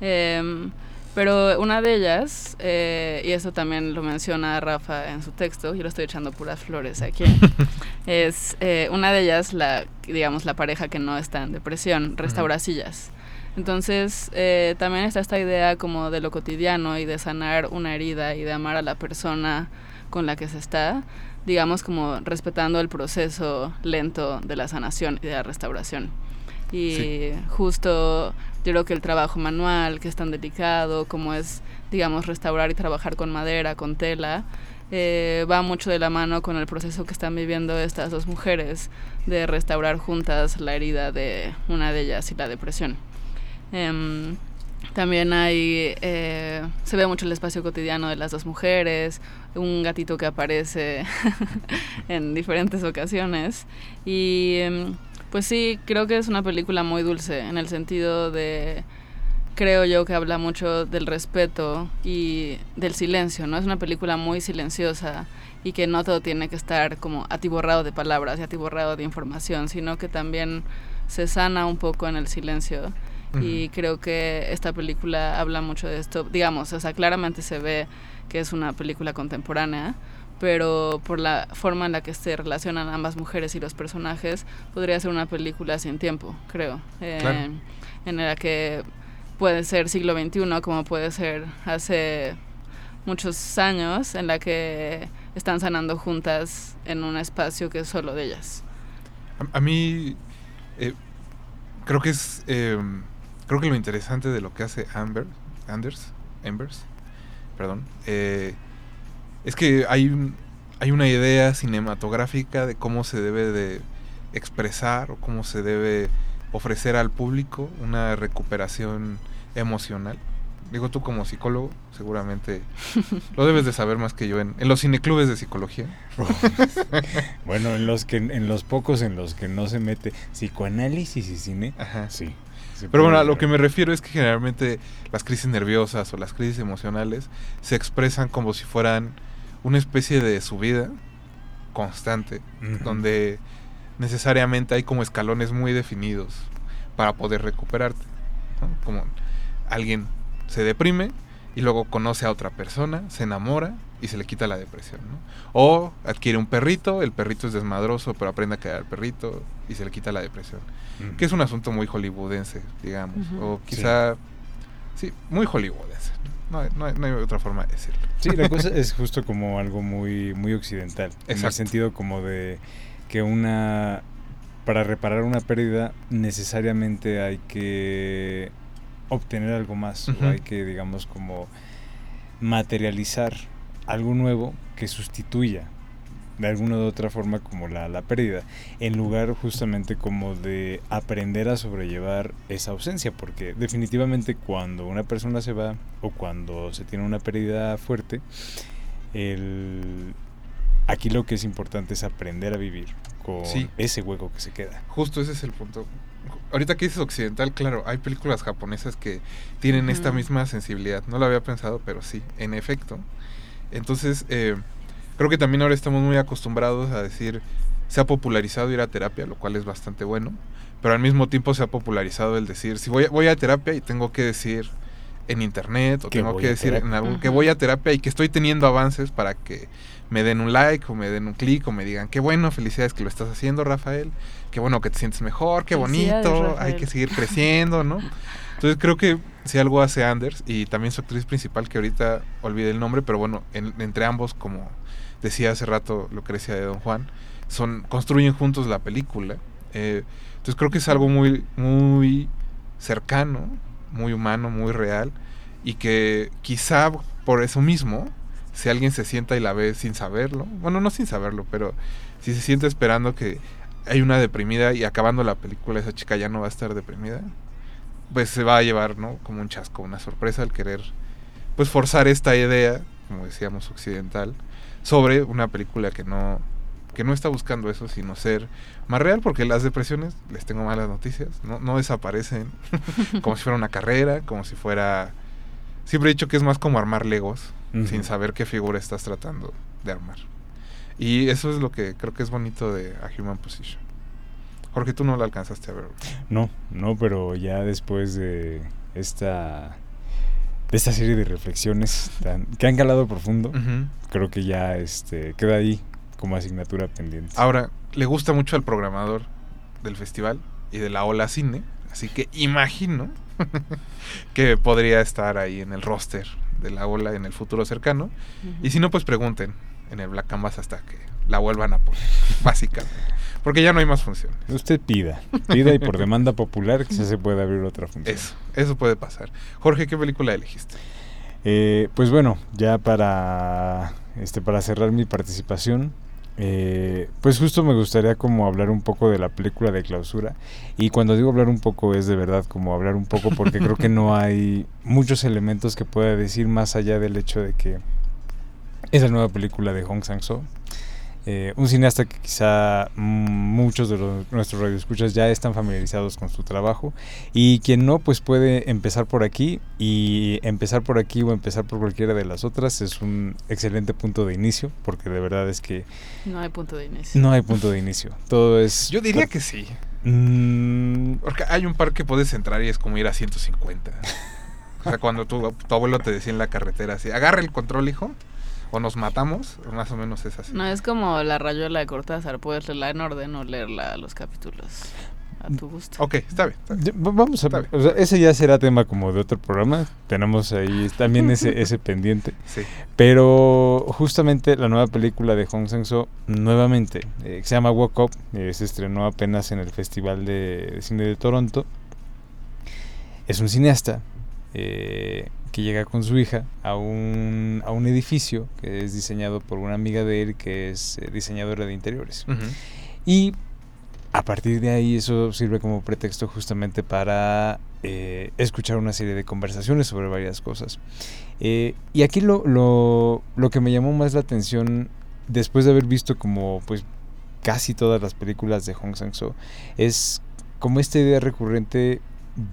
Em, pero una de ellas, eh, y eso también lo menciona Rafa en su texto, yo lo estoy echando puras flores aquí, es eh, una de ellas, la, digamos, la pareja que no está en depresión, restaura sillas. Entonces, eh, también está esta idea como de lo cotidiano y de sanar una herida y de amar a la persona con la que se está, digamos como respetando el proceso lento de la sanación y de la restauración. Y Sí. justo yo creo que el trabajo manual, que es tan delicado, como es, digamos, restaurar y trabajar con madera, con tela, eh, va mucho de la mano con el proceso que están viviendo estas dos mujeres de restaurar juntas la herida de una de ellas y la depresión. Em, también hay, eh, se ve mucho el espacio cotidiano de las dos mujeres, un gatito que aparece en diferentes ocasiones. Y em, pues sí, creo que es una película muy dulce en el sentido de, creo yo que habla mucho del respeto y del silencio, ¿no? Es una película muy silenciosa y que no todo tiene que estar como atiborrado de palabras y atiborrado de información, sino que también se sana un poco en el silencio y creo que esta película habla mucho de esto. Digamos, o sea, claramente se ve que es una película contemporánea, pero por la forma en la que se relacionan ambas mujeres y los personajes, podría ser una película sin tiempo, creo. Eh, en la que puede ser siglo XXI, como puede ser hace muchos años, en la que están sanando juntas en un espacio que es solo de ellas. A, mí eh, creo que es eh, creo que lo interesante de lo que hace Amber, Anders, Embers, perdón, eh, es que hay, hay una idea cinematográfica de cómo se debe de expresar o cómo se debe ofrecer al público una recuperación emocional. Digo, tú como psicólogo, seguramente lo debes de saber más que yo en, en los cineclubes de psicología. bueno, en los que en los pocos en los que no se mete psicoanálisis y cine, Ajá. sí. Pero bueno, a lo que me refiero es que generalmente las crisis nerviosas o las crisis emocionales se expresan como si fueran una especie de subida constante, donde necesariamente hay como escalones muy definidos para poder recuperarte. Como alguien se deprime y luego conoce a otra persona, se enamora y se le quita la depresión. O adquiere un perrito, el perrito es desmadroso, pero aprende a quedar el perrito y se le quita la depresión. Que es un asunto muy hollywoodense, digamos. O quizá, sí. muy hollywoodense. No hay, no, hay, otra forma de decirlo. Sí, la cosa es justo como algo muy, muy occidental. En el sentido como de que una... Para reparar una pérdida necesariamente hay que obtener algo más. o hay que, digamos, como materializar algo nuevo que sustituya de alguna u otra forma como la, la pérdida, en lugar justamente como de aprender a sobrellevar esa ausencia, porque definitivamente cuando una persona se va o cuando se tiene una pérdida fuerte, el, aquí lo que es importante es aprender a vivir con ese hueco que se queda. Justo ese es el punto. Ahorita que dices occidental, claro, hay películas japonesas que tienen esta misma sensibilidad. No lo había pensado, pero sí, en efecto. Entonces, eh, creo que también ahora estamos muy acostumbrados a decir, se ha popularizado ir a terapia, lo cual es bastante bueno, pero al mismo tiempo se ha popularizado el decir, si voy, voy a terapia y tengo que decir en internet o tengo que decir en algún que voy a terapia y que estoy teniendo avances para que me den un like o me den un clic o me digan qué bueno, felicidades que lo estás haciendo, Rafael, qué bueno que te sientes mejor, qué bonito, hay que seguir creciendo, ¿no? Entonces creo que si algo hace Anders y también su actriz principal, que ahorita olvidé el nombre, pero bueno, entre ambos, como decía hace rato Lucrecia de Don Juan, son construyen juntos la película. Eh, entonces creo que es algo muy, muy cercano, muy humano, muy real, y que quizá por eso mismo, si alguien se sienta y la ve sin saberlo, bueno, no sin saberlo, pero si se siente esperando que hay una deprimida y acabando la película esa chica ya no va a estar deprimida, pues se va a llevar, ¿no? Como un chasco, una sorpresa al querer, pues forzar esta idea, como decíamos, occidental, sobre una película que no, que no está buscando eso, sino ser más real, porque las depresiones, les tengo malas noticias, no, no desaparecen como si fuera una carrera, como si fuera... Siempre he dicho que es más como armar legos, sin saber qué figura estás tratando de armar. Y eso es lo que creo que es bonito de A Human Position. Jorge, tú no la alcanzaste a ver. No, no, pero ya después de esta de esta serie de reflexiones que han calado profundo, creo que ya este queda ahí como asignatura pendiente. Ahora, le gusta mucho al programador del festival y de la Ola Cine, así que imagino que podría estar ahí en el roster de la Ola en el futuro cercano. Y si no, pues pregunten en el Black Canvas hasta que la vuelvan a poner, básicamente. Porque ya no hay más funciones. Usted pida, pida y por demanda popular quizás se puede abrir otra función. Eso, eso puede pasar. Jorge, ¿qué película elegiste? Eh, pues bueno, ya para, este, para cerrar mi participación, eh, pues justo me gustaría como hablar un poco de la película de clausura. Y cuando digo hablar un poco es de verdad como hablar un poco porque creo que no hay muchos elementos que pueda decir más allá del hecho de que es la nueva película de Hong Sang-soo. Eh, un cineasta que quizá muchos de los, nuestros radioescuchas ya están familiarizados con su trabajo. Y quien no pues puede empezar por aquí. Y empezar por aquí o empezar por cualquiera de las otras es un excelente punto de inicio porque de verdad es que no hay punto de inicio. no hay punto de inicio. Todo es yo diría que sí. Mm, porque hay un par que puedes entrar y es como ir a 150 o sea cuando tu, tu abuelo te decía en la carretera así agarra el control hijo o nos matamos, más o menos es así. No, es como la rayuela de Cortázar, puedes leerla en orden o leerla los capítulos a tu gusto. Ok, está bien. Vamos a ver, o sea, ese ya será tema como de otro programa, tenemos ahí también ese, ese pendiente. Sí. Pero justamente la nueva película de Hong Sang-soo, nuevamente, eh, se llama Walk Up, eh, se estrenó apenas en el Festival de Cine de Toronto. Es un cineasta eh, que llega con su hija a un, a un edificio que es diseñado por una amiga de él que es eh, diseñadora de interiores. Y a partir de ahí eso sirve como pretexto justamente para eh, escuchar una serie de conversaciones sobre varias cosas. Eh, y aquí lo, lo, lo, que me llamó más la atención después de haber visto como pues casi todas las películas de Hong Sang-soo es como esta idea recurrente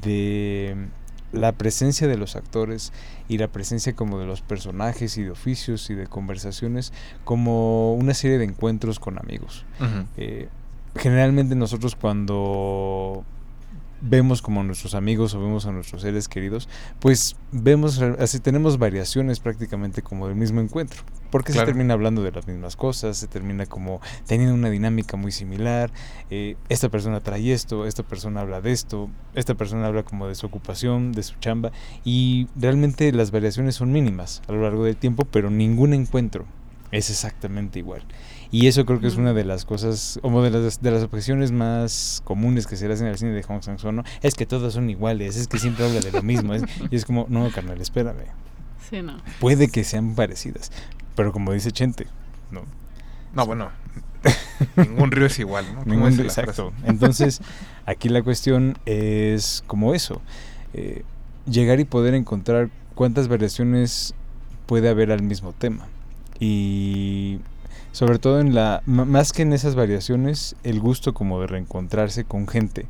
de la presencia de los actores y la presencia como de los personajes y de oficios y de conversaciones como una serie de encuentros con amigos. Eh, generalmente nosotros cuando vemos como a nuestros amigos o vemos a nuestros seres queridos, pues vemos, así tenemos variaciones prácticamente como del mismo encuentro. Porque se termina hablando de las mismas cosas, se termina como teniendo una dinámica muy similar. Eh, esta persona trae esto, esta persona habla de esto, esta persona habla como de su ocupación, de su chamba. Y realmente las variaciones son mínimas a lo largo del tiempo, pero ningún encuentro es exactamente igual. Y eso creo que es una de las cosas, como de las, de las objeciones más comunes que se le hacen al cine de Hong Sang-soo, ¿no? Es que todas son iguales, es que siempre habla de lo mismo. y es como, no, carnal, espérame. Sí, no. Puede que sean parecidas, pero como dice Chente, no. No, bueno, ningún río es igual, ¿no? Ningún río, exacto. Entonces, aquí la cuestión es como eso, eh, llegar y poder encontrar cuántas variaciones puede haber al mismo tema. Y sobre todo en la más que en esas variaciones el gusto como de reencontrarse con gente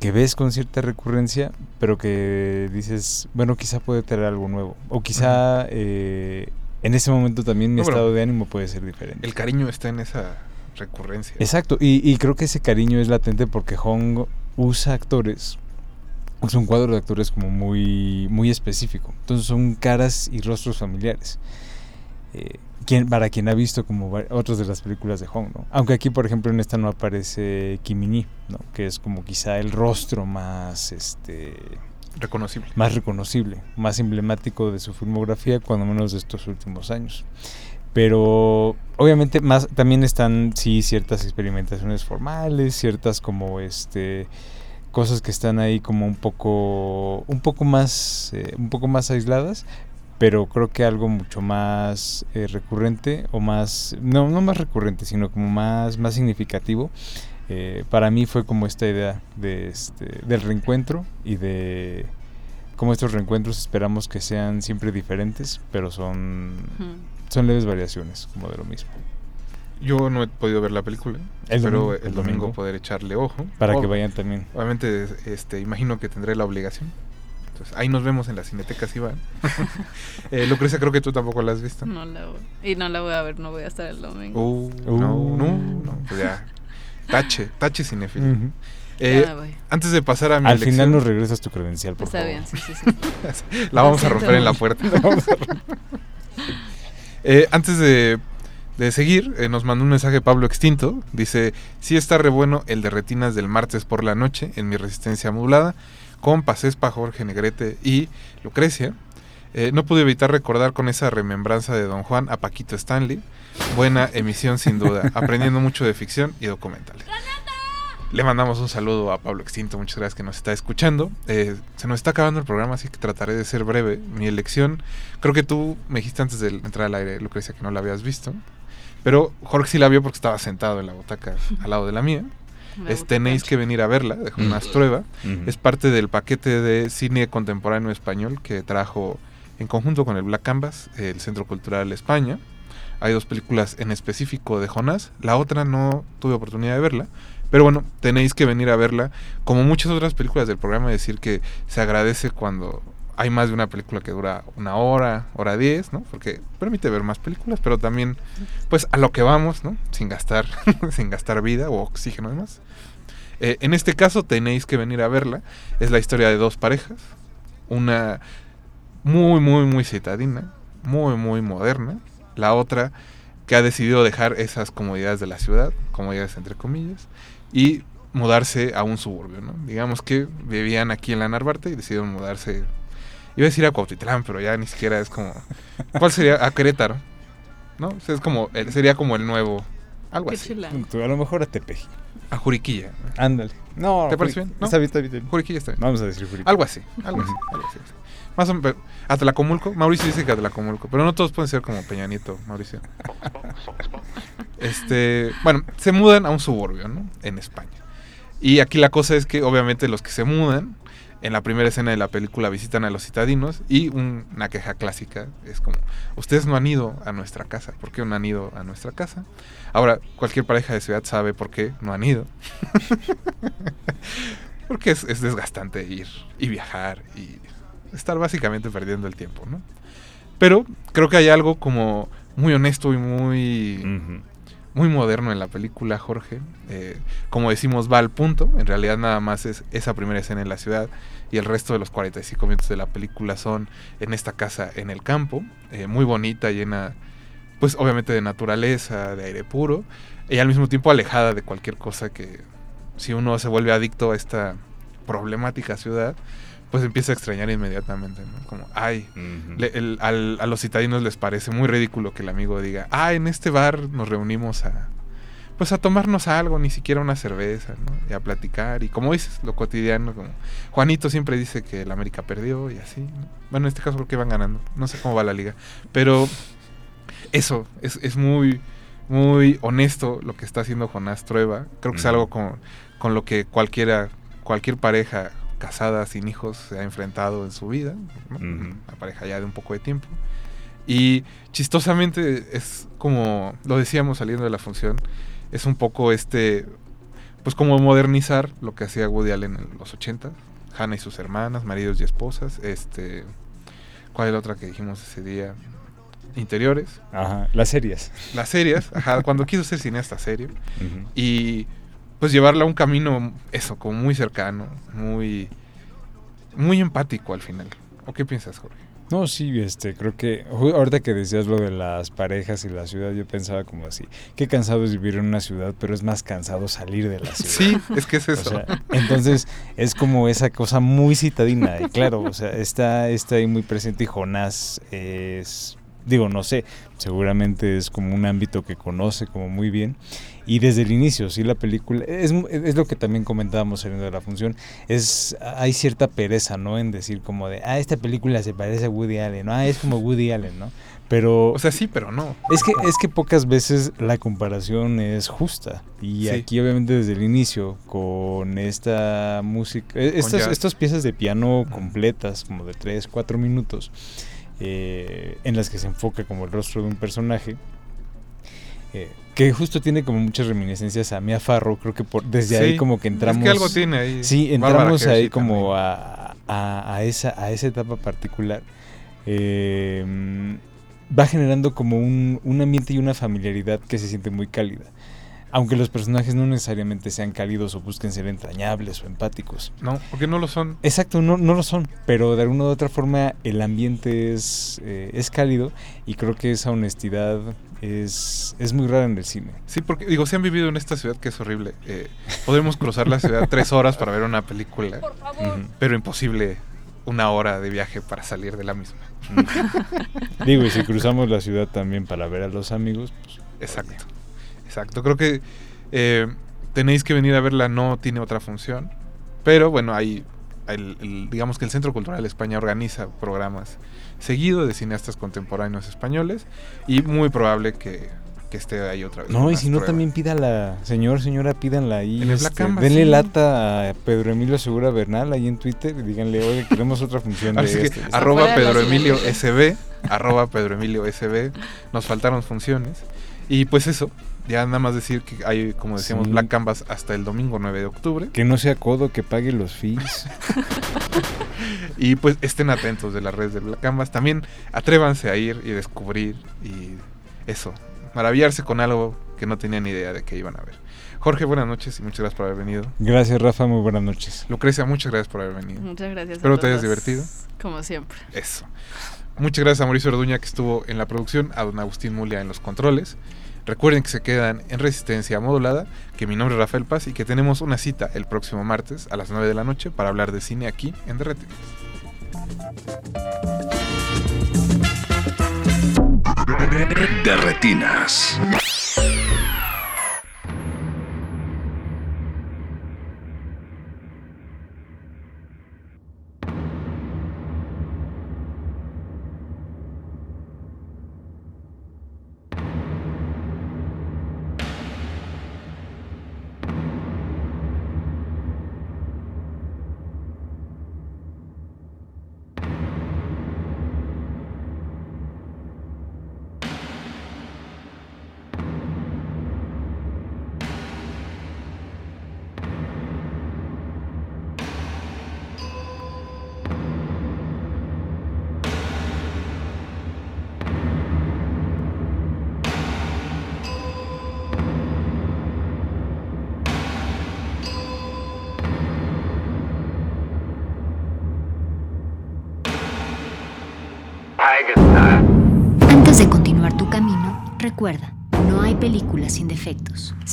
que ves con cierta recurrencia pero que dices bueno quizá puede tener algo nuevo o quizá eh, en ese momento también mi estado de ánimo puede ser diferente. el cariño está en esa recurrencia. Exacto y, y creo que ese cariño es latente porque Hong usa actores es un cuadro de actores como muy muy específico. Entonces son caras y rostros familiares. Eh, para quien ha visto como otras de las películas de Hong, ¿no? Aunque aquí, por ejemplo, en esta no aparece Kimini, ¿no? Que es como quizá el rostro más, este... Reconocible. Más reconocible, más emblemático de su filmografía, cuando menos de estos últimos años. Pero obviamente más también están sí ciertas experimentaciones formales, ciertas como este cosas que están ahí como un poco un poco más eh, un poco más aisladas pero creo que algo mucho más eh, recurrente o más, no, no más recurrente, sino como más, más significativo, eh, para mí fue como esta idea de este, del reencuentro y de cómo estos reencuentros esperamos que sean siempre diferentes, pero son, son leves variaciones, como de lo mismo. Yo no he podido ver la película, el pero el, domingo, poder echarle ojo. Para que vayan también. Obviamente, este, imagino que tendré la obligación ahí nos vemos en la cineteca si van. eh, Lucrecia, creo que tú tampoco la has visto. No la voy. Y no la voy a ver, no voy a estar el domingo. Uh, no, uh. no, no, pues ya. Tache, tache cinéfilo. eh, antes de pasar a mi Al final nos regresas tu credencial, por Está favor. bien, sí, sí, sí. la vamos a romper en la puerta. eh, antes de, de seguir, eh, nos mandó un mensaje Pablo Extinto. Dice, sí está re bueno el de retinas del martes por la noche en mi resistencia modulada con Pasespa, Jorge Negrete y Lucrecia. Eh, no pude evitar recordar con esa remembranza de Don Juan a Paquito Stanley. Buena emisión sin duda, aprendiendo mucho de ficción y documentales. Le mandamos un saludo a Pablo Extinto, muchas gracias que nos está escuchando. Eh, se nos está acabando el programa, así que trataré de ser breve. Mi elección, creo que tú me dijiste antes de entrar al aire, Lucrecia, que no la habías visto. Pero Jorge sí la vio porque estaba sentado en la butaca al lado de la mía. Es, tenéis que venir a verla, de Mm. Jonás. Es parte del paquete de cine contemporáneo español que trajo en conjunto con el Black Canvas, el Centro Cultural España. Hay dos películas en específico de Jonás. La otra no tuve oportunidad de verla. Pero bueno, tenéis que venir a verla. Como muchas otras películas del programa, decir que se agradece cuando hay más de una película que dura una hora, hora diez, ¿no? Porque permite ver más películas, pero también, pues, a lo que vamos, ¿no? Sin gastar, sin gastar vida o oxígeno además. Eh, en este caso tenéis que venir a verla. Es la historia de dos parejas. Una muy, muy, muy citadina. Muy, muy moderna. La otra que ha decidido dejar esas comodidades de la ciudad, comodidades entre comillas, y mudarse a un suburbio, ¿no? Digamos que vivían aquí en la Narvarte y decidieron mudarse. Iba a decir a Cuautitlán, pero ya ni siquiera es como... ¿Cuál sería? A Querétaro. ¿No? O sea, es como, el- sería como el nuevo... Algo Qué así. a lo mejor a Tepeji. A Juriquilla. Ándale. No, ¿Te parece bien? ¿No? Está bien, está bien, está bien. Juriquilla está bien. Vamos a decir Juriquilla. Algo así, algo así, algo así. Más o menos. Atlacomulco, Mauricio dice que Atlacomulco, pero no todos pueden ser como Peña Nieto, Mauricio. Este, bueno, se mudan a un suburbio, ¿no? En España. Y aquí la cosa es que obviamente los que se mudan en la primera escena de la película visitan a los citadinos y un- una queja clásica es como, ustedes no han ido a nuestra casa, ¿por qué no han ido a nuestra casa? Ahora, cualquier pareja de ciudad sabe por qué no han ido. Porque es, es desgastante ir y viajar y estar básicamente perdiendo el tiempo, ¿no? Pero creo que hay algo como muy honesto y muy. Muy moderno en la película, Jorge. Eh, como decimos, va al punto. En realidad nada más es esa primera escena en la ciudad y el resto de los 45 minutos de la película son en esta casa en el campo, eh, muy bonita, llena, pues obviamente de naturaleza, de aire puro, y al mismo tiempo alejada de cualquier cosa que, si uno se vuelve adicto a esta problemática ciudad, pues empieza a extrañar inmediatamente, ¿no? Como, ay, le- el- al- a los citadinos les parece muy ridículo que el amigo diga, ah, en este bar nos reunimos a, pues a tomarnos algo, ni siquiera una cerveza, ¿no? Y a platicar, y como dices, lo cotidiano, como Juanito siempre dice que el América perdió y así, ¿no? Bueno, en este caso creo que van ganando, no sé cómo va la liga, pero eso, es, es muy, muy honesto lo que está haciendo Jonás Trueba, creo que es algo con, con lo que cualquiera, cualquier pareja casada sin hijos se ha enfrentado en su vida, ¿no? Una pareja ya de un poco de tiempo. Y chistosamente es como, lo decíamos saliendo de la función, es un poco este, pues como modernizar lo que hacía Woody Allen en los 80, Hannah y sus hermanas, maridos y esposas, este, ¿cuál es la otra que dijimos ese día? Interiores, Ajá. Las series. las series, ajá, cuando quiso ser cineasta serio, Ujú. y pues llevarla a un camino, eso, como muy cercano, muy, muy empático al final. ¿O qué piensas, Jorge? No, sí, este, creo que ahorita que decías lo de las parejas y la ciudad, yo pensaba como así, qué cansado es vivir en una ciudad, pero es más cansado salir de la ciudad. Sí, es que es O eso. sea, entonces es como esa cosa muy citadina. Y claro, o sea, está, está ahí muy presente y Jonás es, digo, no sé, seguramente es como un ámbito que conoce como muy bien. Y desde el inicio, sí, la película, es, es lo que también comentábamos saliendo de la función, es, hay cierta pereza, ¿no? En decir como de, ah, esta película se parece a Woody Allen, ¿no? Ah, es como Woody Allen, ¿no? Pero... O sea, sí, pero no. Es que, es que pocas veces la comparación es justa. Y Sí. aquí, obviamente, desde el inicio, con esta música, eh, estas, estas piezas de piano completas, como de 3, 4 minutos, eh, en las que se enfoca como el rostro de un personaje, eh, que justo tiene como muchas reminiscencias a Mia Farrow, creo que por, desde ahí como que entramos... Es que algo tiene ahí. Sí, Bárbara entramos ahí como a- a esa, a esa etapa particular. Eh, va generando como un, un ambiente y una familiaridad que se siente muy cálida. Aunque los personajes no necesariamente sean cálidos o busquen ser entrañables o empáticos. No, porque no lo son. Exacto, no, no lo son, pero de alguna u otra forma el ambiente es, eh, es cálido y creo que esa honestidad es, es muy rara en el cine. Sí, porque digo, si han vivido en esta ciudad que es horrible. Eh, podremos cruzar la ciudad tres horas para ver una película, Ujú. pero imposible una hora de viaje para salir de la misma. Digo, y si cruzamos la ciudad también para ver a los amigos, pues, Exacto, exacto. Creo que eh, tenéis que venir a verla, no tiene otra función. Pero bueno, hay, el- el- digamos que el Centro Cultural España organiza programas seguido de cineastas contemporáneos españoles y muy probable que, que esté ahí otra vez. No, y si no, prueba. también pídala, señor, señora, pídanla ahí. En el este, Canvas, denle sí. lata a Pedro Emilio Segura Bernal ahí en Twitter y díganle, oye, queremos otra función de Así que este, este". arroba Pedro Emilio. SB, arroba Pedro Emilio SB, nos faltaron funciones. Y pues eso, ya nada más decir que hay, como decíamos, Sí. Black Canvas hasta el domingo 9 de octubre. Que no sea codo, que pague los fees. Y pues estén atentos de las redes de Black Canvas. También atrévanse a ir y descubrir y eso, maravillarse con algo que no tenían ni idea de que iban a ver. Jorge, buenas noches y muchas gracias por haber venido. Gracias, Rafa, muy buenas noches. Lucrecia, muchas gracias por haber venido. Muchas gracias. a Espero te hayas divertido. Como siempre. Eso. Muchas gracias a Mauricio Orduña que estuvo en la producción, a don Agustín Mulia en los controles. Recuerden que se quedan en resistencia modulada, que mi nombre es Rafael Paz y que tenemos una cita el próximo martes a las 9 de la noche para hablar de cine aquí en Derretinas. De retinas.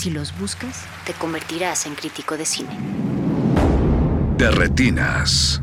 Si los buscas, te convertirás en crítico de cine. De retinas.